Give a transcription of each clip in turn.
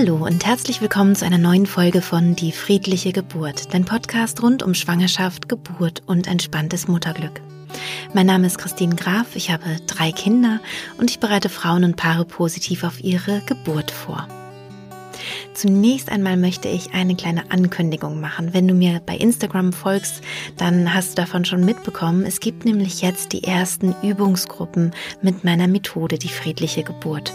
Hallo und herzlich willkommen zu einer neuen Folge von Die friedliche Geburt, dein Podcast rund um Schwangerschaft, Geburt und entspanntes Mutterglück. Mein Name ist Christine Graf, ich habe drei Kinder und ich bereite Frauen und Paare positiv auf ihre Geburt vor. Zunächst einmal möchte ich eine kleine Ankündigung machen. Wenn du mir bei Instagram folgst, dann hast du davon schon mitbekommen. Es gibt nämlich jetzt die ersten Übungsgruppen mit meiner Methode, die friedliche Geburt.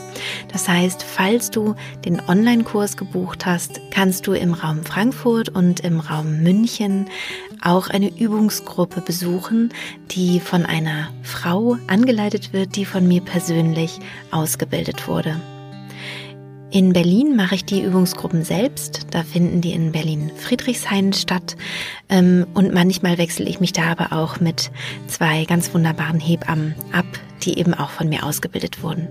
Das heißt, falls du den Online-Kurs gebucht hast, kannst du im Raum Frankfurt und im Raum München auch eine Übungsgruppe besuchen, die von einer Frau angeleitet wird, die von mir persönlich ausgebildet wurde. In Berlin mache ich die Übungsgruppen selbst. Da finden die in Berlin Friedrichshain statt. Ähm, und manchmal wechsle ich mich da aber auch mit zwei ganz wunderbaren Hebammen ab, die eben auch von mir ausgebildet wurden.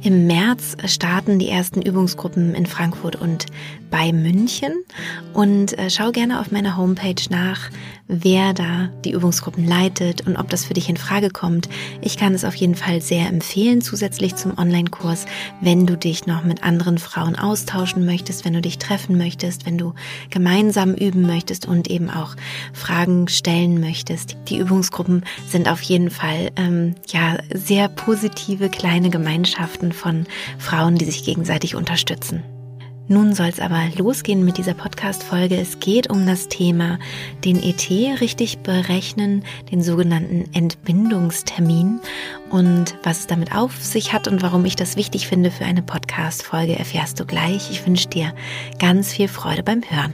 Im März starten die ersten Übungsgruppen in Frankfurt und bei München und äh, schau gerne auf meiner Homepage nach, wer da die Übungsgruppen leitet und ob das für dich in Frage kommt. Ich kann es auf jeden Fall sehr empfehlen, zusätzlich zum Online-Kurs, wenn du dich noch mit anderen Frauen austauschen möchtest, wenn du dich treffen möchtest, wenn du gemeinsam üben möchtest und eben auch Fragen stellen möchtest. Die Übungsgruppen sind auf jeden Fall ähm, ja sehr positive kleine Gemeinschaften von Frauen, die sich gegenseitig unterstützen. Nun soll es aber losgehen mit dieser Podcast-Folge. Es geht um das Thema den ET richtig berechnen, den sogenannten Entbindungstermin und was es damit auf sich hat und warum ich das wichtig finde für eine Podcast-Folge erfährst du gleich. Ich wünsche dir ganz viel Freude beim Hören.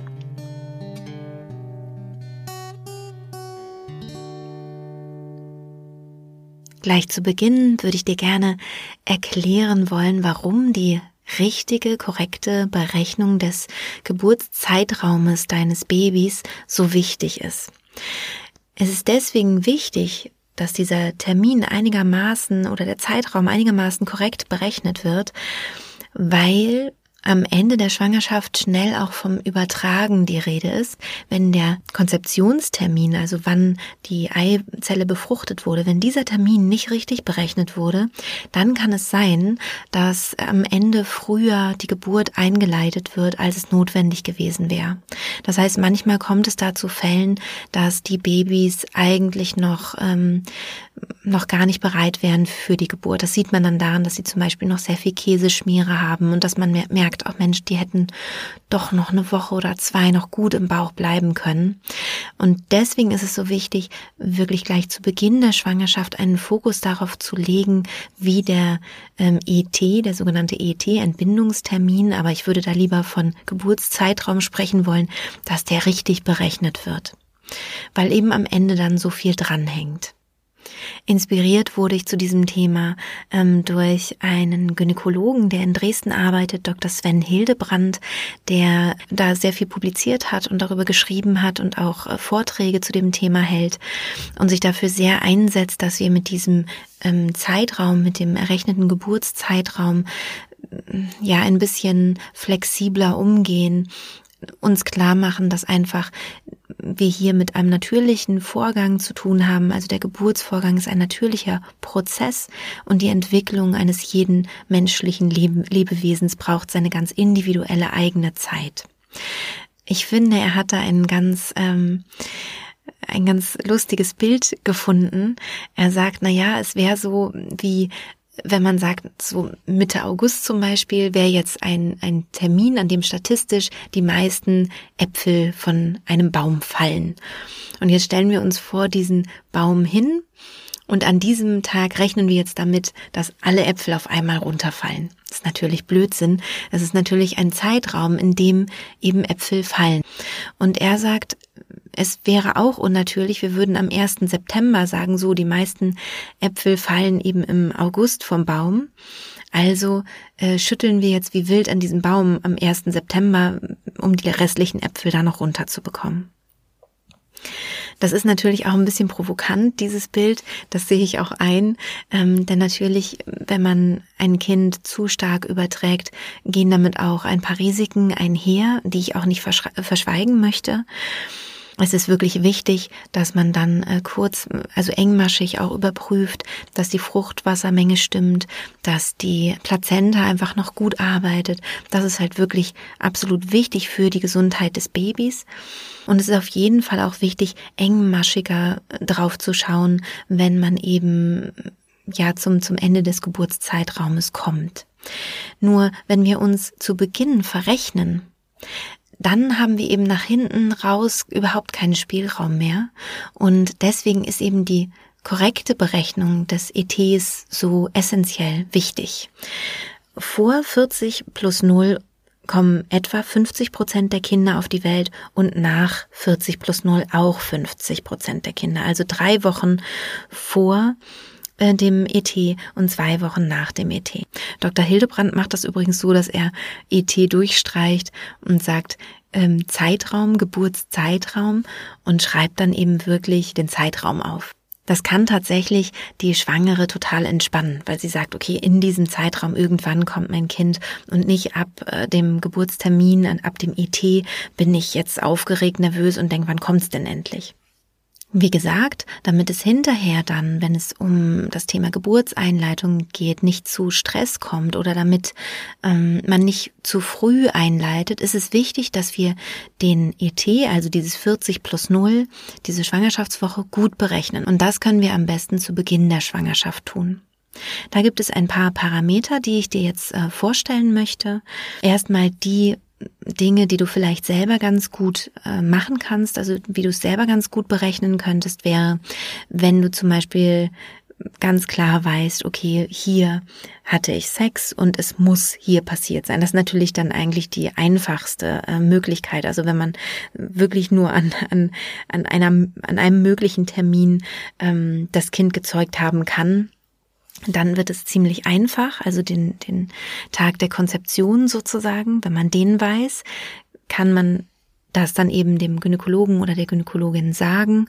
Gleich zu Beginn würde ich dir gerne erklären wollen, warum die richtige, korrekte Berechnung des Geburtszeitraumes deines Babys so wichtig ist. Es ist deswegen wichtig, dass dieser Termin einigermaßen oder der Zeitraum einigermaßen korrekt berechnet wird, weil am Ende der Schwangerschaft schnell auch vom Übertragen die Rede ist, wenn der Konzeptionstermin, also wann die Eizelle befruchtet wurde, wenn dieser Termin nicht richtig berechnet wurde, dann kann es sein, dass am Ende früher die Geburt eingeleitet wird, als es notwendig gewesen wäre. Das heißt, manchmal kommt es da zu Fällen, dass die Babys eigentlich noch ähm, noch gar nicht bereit wären für die Geburt. Das sieht man dann daran, dass sie zum Beispiel noch sehr viel Käseschmiere haben und dass man merkt, auch Mensch, die hätten doch noch eine Woche oder zwei noch gut im Bauch bleiben können. Und deswegen ist es so wichtig, wirklich gleich zu Beginn der Schwangerschaft einen Fokus darauf zu legen, wie der ähm, ET, der sogenannte ET, Entbindungstermin, aber ich würde da lieber von Geburtszeitraum sprechen wollen, dass der richtig berechnet wird. Weil eben am Ende dann so viel dranhängt. Inspiriert wurde ich zu diesem Thema ähm, durch einen Gynäkologen, der in Dresden arbeitet, Dr. Sven Hildebrand, der da sehr viel publiziert hat und darüber geschrieben hat und auch äh, Vorträge zu dem Thema hält und sich dafür sehr einsetzt, dass wir mit diesem ähm, Zeitraum, mit dem errechneten Geburtszeitraum ja ein bisschen flexibler umgehen uns klar machen, dass einfach wir hier mit einem natürlichen Vorgang zu tun haben. Also der Geburtsvorgang ist ein natürlicher Prozess und die Entwicklung eines jeden menschlichen Lebewesens braucht seine ganz individuelle eigene Zeit. Ich finde, er hat da einen ganz ähm, ein ganz lustiges Bild gefunden. Er sagt, na ja, es wäre so wie wenn man sagt, so Mitte August zum Beispiel wäre jetzt ein, ein Termin, an dem statistisch die meisten Äpfel von einem Baum fallen. Und jetzt stellen wir uns vor diesen Baum hin und an diesem Tag rechnen wir jetzt damit, dass alle Äpfel auf einmal runterfallen. Ist natürlich Blödsinn. Es ist natürlich ein Zeitraum, in dem eben Äpfel fallen. Und er sagt, es wäre auch unnatürlich, wir würden am 1. September sagen, so, die meisten Äpfel fallen eben im August vom Baum. Also äh, schütteln wir jetzt wie wild an diesem Baum am 1. September, um die restlichen Äpfel da noch runterzubekommen. Das ist natürlich auch ein bisschen provokant, dieses Bild. Das sehe ich auch ein. Ähm, denn natürlich, wenn man ein Kind zu stark überträgt, gehen damit auch ein paar Risiken einher, die ich auch nicht verschweigen möchte. Es ist wirklich wichtig, dass man dann äh, kurz, also engmaschig auch überprüft, dass die Fruchtwassermenge stimmt, dass die Plazenta einfach noch gut arbeitet. Das ist halt wirklich absolut wichtig für die Gesundheit des Babys. Und es ist auf jeden Fall auch wichtig, engmaschiger drauf zu schauen, wenn man eben ja zum, zum Ende des Geburtszeitraumes kommt. Nur wenn wir uns zu Beginn verrechnen, dann haben wir eben nach hinten raus überhaupt keinen Spielraum mehr. Und deswegen ist eben die korrekte Berechnung des ETs so essentiell wichtig. Vor 40 plus 0 kommen etwa 50 Prozent der Kinder auf die Welt und nach 40 plus 0 auch 50 Prozent der Kinder. Also drei Wochen vor äh, dem ET und zwei Wochen nach dem ET. Dr. Hildebrand macht das übrigens so, dass er ET durchstreicht und sagt ähm, Zeitraum, Geburtszeitraum und schreibt dann eben wirklich den Zeitraum auf. Das kann tatsächlich die Schwangere total entspannen, weil sie sagt, okay, in diesem Zeitraum irgendwann kommt mein Kind und nicht ab äh, dem Geburtstermin, ab dem IT bin ich jetzt aufgeregt, nervös und denke, wann kommt's denn endlich? Wie gesagt, damit es hinterher dann, wenn es um das Thema Geburtseinleitung geht, nicht zu Stress kommt oder damit ähm, man nicht zu früh einleitet, ist es wichtig, dass wir den ET, also dieses 40 plus 0, diese Schwangerschaftswoche gut berechnen. Und das können wir am besten zu Beginn der Schwangerschaft tun. Da gibt es ein paar Parameter, die ich dir jetzt äh, vorstellen möchte. Erstmal die Dinge, die du vielleicht selber ganz gut äh, machen kannst, also wie du es selber ganz gut berechnen könntest, wäre, wenn du zum Beispiel ganz klar weißt, okay, hier hatte ich Sex und es muss hier passiert sein. Das ist natürlich dann eigentlich die einfachste äh, Möglichkeit. Also wenn man wirklich nur an, an, an, einer, an einem möglichen Termin ähm, das Kind gezeugt haben kann, dann wird es ziemlich einfach, also den, den Tag der Konzeption sozusagen, wenn man den weiß, kann man das dann eben dem Gynäkologen oder der Gynäkologin sagen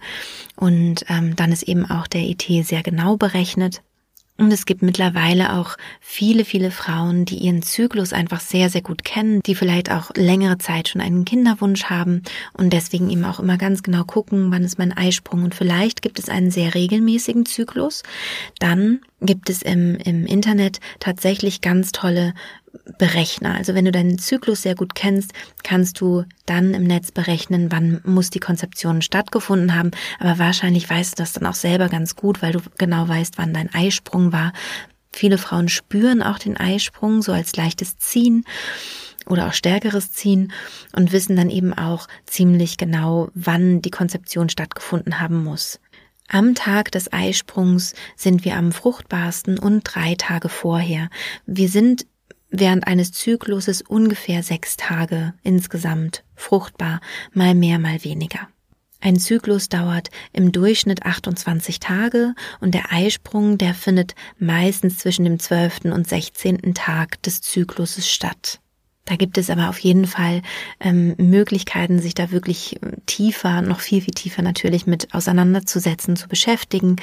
und ähm, dann ist eben auch der IT sehr genau berechnet. Und es gibt mittlerweile auch viele, viele Frauen, die ihren Zyklus einfach sehr, sehr gut kennen, die vielleicht auch längere Zeit schon einen Kinderwunsch haben und deswegen eben auch immer ganz genau gucken, wann ist mein Eisprung. Und vielleicht gibt es einen sehr regelmäßigen Zyklus. Dann gibt es im, im Internet tatsächlich ganz tolle Berechner. Also wenn du deinen Zyklus sehr gut kennst, kannst du dann im Netz berechnen, wann muss die Konzeption stattgefunden haben. Aber wahrscheinlich weißt du das dann auch selber ganz gut, weil du genau weißt, wann dein Eisprung war. Viele Frauen spüren auch den Eisprung so als leichtes Ziehen oder auch stärkeres Ziehen und wissen dann eben auch ziemlich genau, wann die Konzeption stattgefunden haben muss. Am Tag des Eisprungs sind wir am fruchtbarsten und drei Tage vorher. Wir sind während eines Zykluses ungefähr sechs Tage insgesamt fruchtbar, mal mehr, mal weniger. Ein Zyklus dauert im Durchschnitt 28 Tage und der Eisprung, der findet meistens zwischen dem 12. und 16. Tag des Zykluses statt. Da gibt es aber auf jeden Fall ähm, Möglichkeiten, sich da wirklich äh, tiefer, noch viel, viel tiefer natürlich mit auseinanderzusetzen, zu beschäftigen.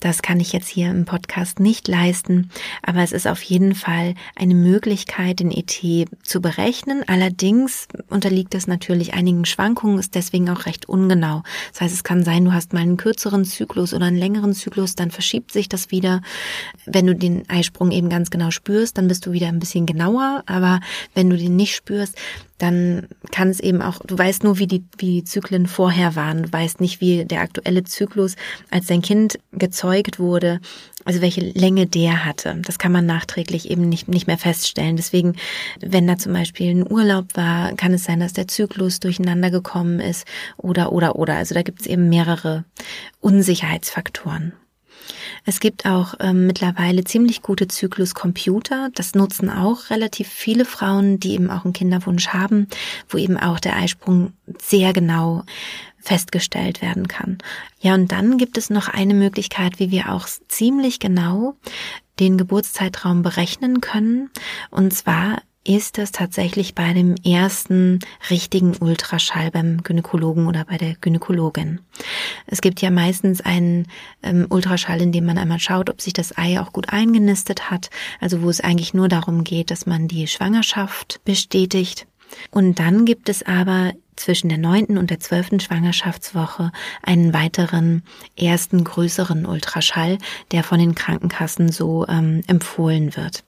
Das kann ich jetzt hier im Podcast nicht leisten, aber es ist auf jeden Fall eine Möglichkeit, den ET zu berechnen. Allerdings unterliegt es natürlich einigen Schwankungen, ist deswegen auch recht ungenau. Das heißt, es kann sein, du hast mal einen kürzeren Zyklus oder einen längeren Zyklus, dann verschiebt sich das wieder. Wenn du den Eisprung eben ganz genau spürst, dann bist du wieder ein bisschen genauer, aber wenn du den nicht spürst, dann kann es eben auch, du weißt nur, wie die, wie die Zyklen vorher waren. Du weißt nicht, wie der aktuelle Zyklus, als dein Kind gezeugt wurde, also welche Länge der hatte. Das kann man nachträglich eben nicht, nicht mehr feststellen. Deswegen, wenn da zum Beispiel ein Urlaub war, kann es sein, dass der Zyklus durcheinander gekommen ist oder, oder, oder. Also da gibt es eben mehrere Unsicherheitsfaktoren. Es gibt auch ähm, mittlerweile ziemlich gute Zykluscomputer. Das nutzen auch relativ viele Frauen, die eben auch einen Kinderwunsch haben, wo eben auch der Eisprung sehr genau festgestellt werden kann. Ja, und dann gibt es noch eine Möglichkeit, wie wir auch ziemlich genau den Geburtszeitraum berechnen können. Und zwar ist es tatsächlich bei dem ersten richtigen Ultraschall beim Gynäkologen oder bei der Gynäkologin. Es gibt ja meistens einen ähm, Ultraschall, in dem man einmal schaut, ob sich das Ei auch gut eingenistet hat, also wo es eigentlich nur darum geht, dass man die Schwangerschaft bestätigt. Und dann gibt es aber zwischen der neunten und der zwölften Schwangerschaftswoche einen weiteren ersten größeren Ultraschall, der von den Krankenkassen so ähm, empfohlen wird.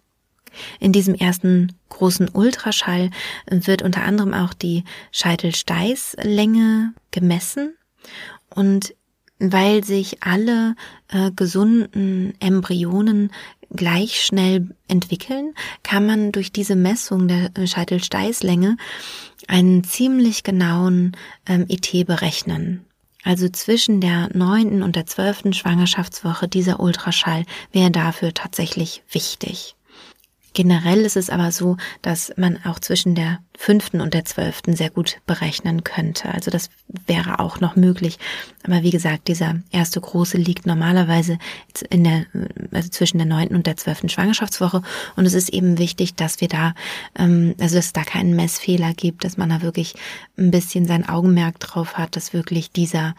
In diesem ersten großen Ultraschall wird unter anderem auch die Scheitelsteißlänge gemessen und weil sich alle äh, gesunden Embryonen gleich schnell entwickeln, kann man durch diese Messung der Scheitelsteißlänge einen ziemlich genauen ähm, ET berechnen. Also zwischen der neunten und der zwölften Schwangerschaftswoche dieser Ultraschall wäre dafür tatsächlich wichtig. Generell ist es aber so, dass man auch zwischen der fünften und der zwölften sehr gut berechnen könnte. Also das wäre auch noch möglich. Aber wie gesagt, dieser erste große liegt normalerweise in der, also zwischen der neunten und der zwölften Schwangerschaftswoche. Und es ist eben wichtig, dass wir da, ähm, also dass es da keinen Messfehler gibt, dass man da wirklich ein bisschen sein Augenmerk drauf hat, dass wirklich dieser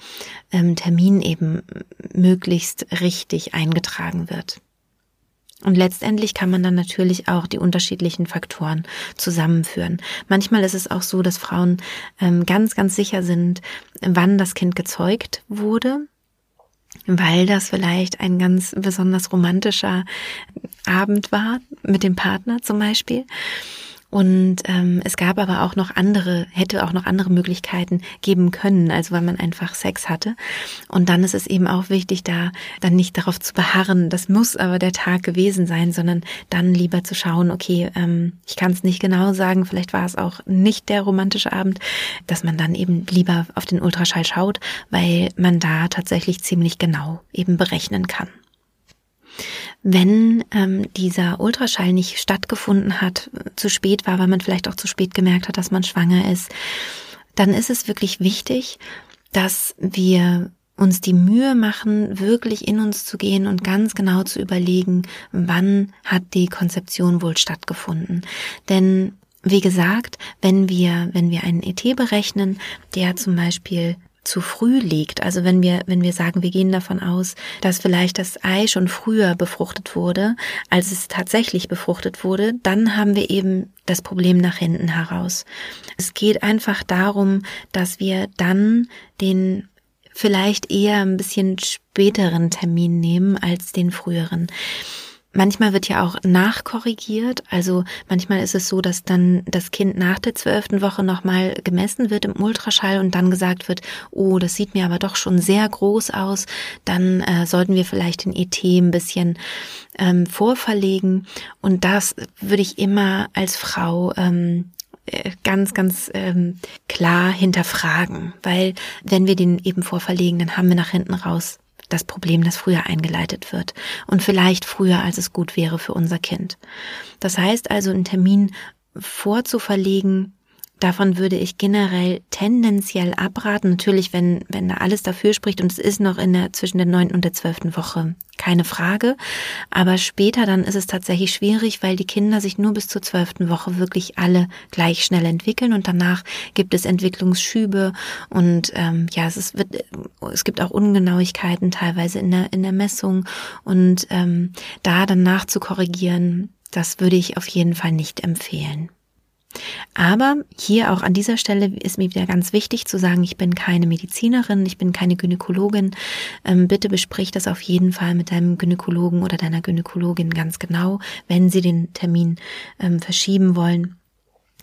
ähm, Termin eben möglichst richtig eingetragen wird. Und letztendlich kann man dann natürlich auch die unterschiedlichen Faktoren zusammenführen. Manchmal ist es auch so, dass Frauen ähm, ganz, ganz sicher sind, wann das Kind gezeugt wurde, weil das vielleicht ein ganz besonders romantischer Abend war mit dem Partner zum Beispiel. Und ähm, es gab aber auch noch andere, hätte auch noch andere Möglichkeiten geben können, also weil man einfach Sex hatte. Und dann ist es eben auch wichtig, da dann nicht darauf zu beharren, das muss aber der Tag gewesen sein, sondern dann lieber zu schauen, okay, ähm, ich kann es nicht genau sagen, vielleicht war es auch nicht der romantische Abend, dass man dann eben lieber auf den Ultraschall schaut, weil man da tatsächlich ziemlich genau eben berechnen kann. Wenn ähm, dieser Ultraschall nicht stattgefunden hat, zu spät war, weil man vielleicht auch zu spät gemerkt hat, dass man schwanger ist, dann ist es wirklich wichtig, dass wir uns die Mühe machen, wirklich in uns zu gehen und ganz genau zu überlegen, wann hat die Konzeption wohl stattgefunden. Denn wie gesagt, wenn wir, wenn wir einen ET berechnen, der zum Beispiel zu früh liegt. Also wenn wir, wenn wir sagen, wir gehen davon aus, dass vielleicht das Ei schon früher befruchtet wurde, als es tatsächlich befruchtet wurde, dann haben wir eben das Problem nach hinten heraus. Es geht einfach darum, dass wir dann den vielleicht eher ein bisschen späteren Termin nehmen als den früheren. Manchmal wird ja auch nachkorrigiert. Also manchmal ist es so, dass dann das Kind nach der zwölften Woche nochmal gemessen wird im Ultraschall und dann gesagt wird, oh, das sieht mir aber doch schon sehr groß aus. Dann äh, sollten wir vielleicht den ET ein bisschen ähm, vorverlegen. Und das würde ich immer als Frau ähm, äh, ganz, ganz ähm, klar hinterfragen, weil wenn wir den eben vorverlegen, dann haben wir nach hinten raus das Problem, das früher eingeleitet wird und vielleicht früher, als es gut wäre für unser Kind. Das heißt also, einen Termin vorzuverlegen, Davon würde ich generell tendenziell abraten. Natürlich, wenn, wenn da alles dafür spricht und es ist noch in der, zwischen der neunten und der zwölften Woche. Keine Frage. Aber später dann ist es tatsächlich schwierig, weil die Kinder sich nur bis zur zwölften Woche wirklich alle gleich schnell entwickeln und danach gibt es Entwicklungsschübe und ähm, ja, es, ist, wird, es gibt auch Ungenauigkeiten teilweise in der, in der Messung und ähm, da dann nachzukorrigieren, das würde ich auf jeden Fall nicht empfehlen. Aber hier auch an dieser Stelle ist mir wieder ganz wichtig zu sagen, ich bin keine Medizinerin, ich bin keine Gynäkologin. Ähm, bitte besprich das auf jeden Fall mit deinem Gynäkologen oder deiner Gynäkologin ganz genau, wenn sie den Termin ähm, verschieben wollen.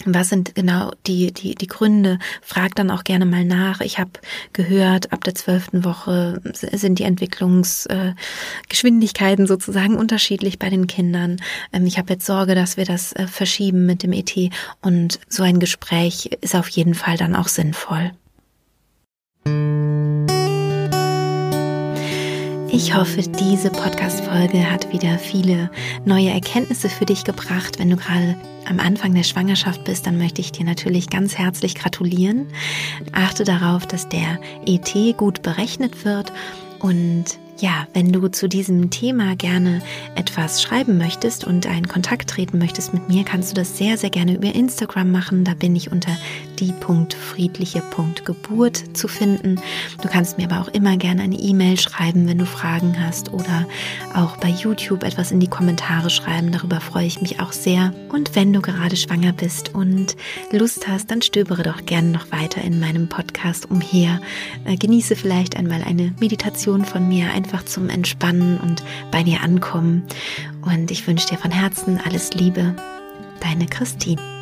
Was sind genau die, die, die Gründe? Frag dann auch gerne mal nach. Ich habe gehört, ab der zwölften Woche sind die Entwicklungsgeschwindigkeiten äh, sozusagen unterschiedlich bei den Kindern. Ähm, ich habe jetzt Sorge, dass wir das äh, verschieben mit dem ET und so ein Gespräch ist auf jeden Fall dann auch sinnvoll. Ich hoffe, diese Podcast-Folge hat wieder viele neue Erkenntnisse für dich gebracht. Wenn du gerade am Anfang der Schwangerschaft bist, dann möchte ich dir natürlich ganz herzlich gratulieren. Achte darauf, dass der ET gut berechnet wird und ja, wenn du zu diesem Thema gerne etwas schreiben möchtest und einen Kontakt treten möchtest mit mir, kannst du das sehr, sehr gerne über Instagram machen. Da bin ich unter die.friedliche.geburt zu finden. Du kannst mir aber auch immer gerne eine E-Mail schreiben, wenn du Fragen hast oder auch bei YouTube etwas in die Kommentare schreiben. Darüber freue ich mich auch sehr. Und wenn du gerade schwanger bist und Lust hast, dann stöbere doch gerne noch weiter in meinem Podcast umher. Äh, genieße vielleicht einmal eine Meditation von mir, einfach zum Entspannen und bei dir ankommen. Und ich wünsche dir von Herzen alles Liebe. Deine Christine.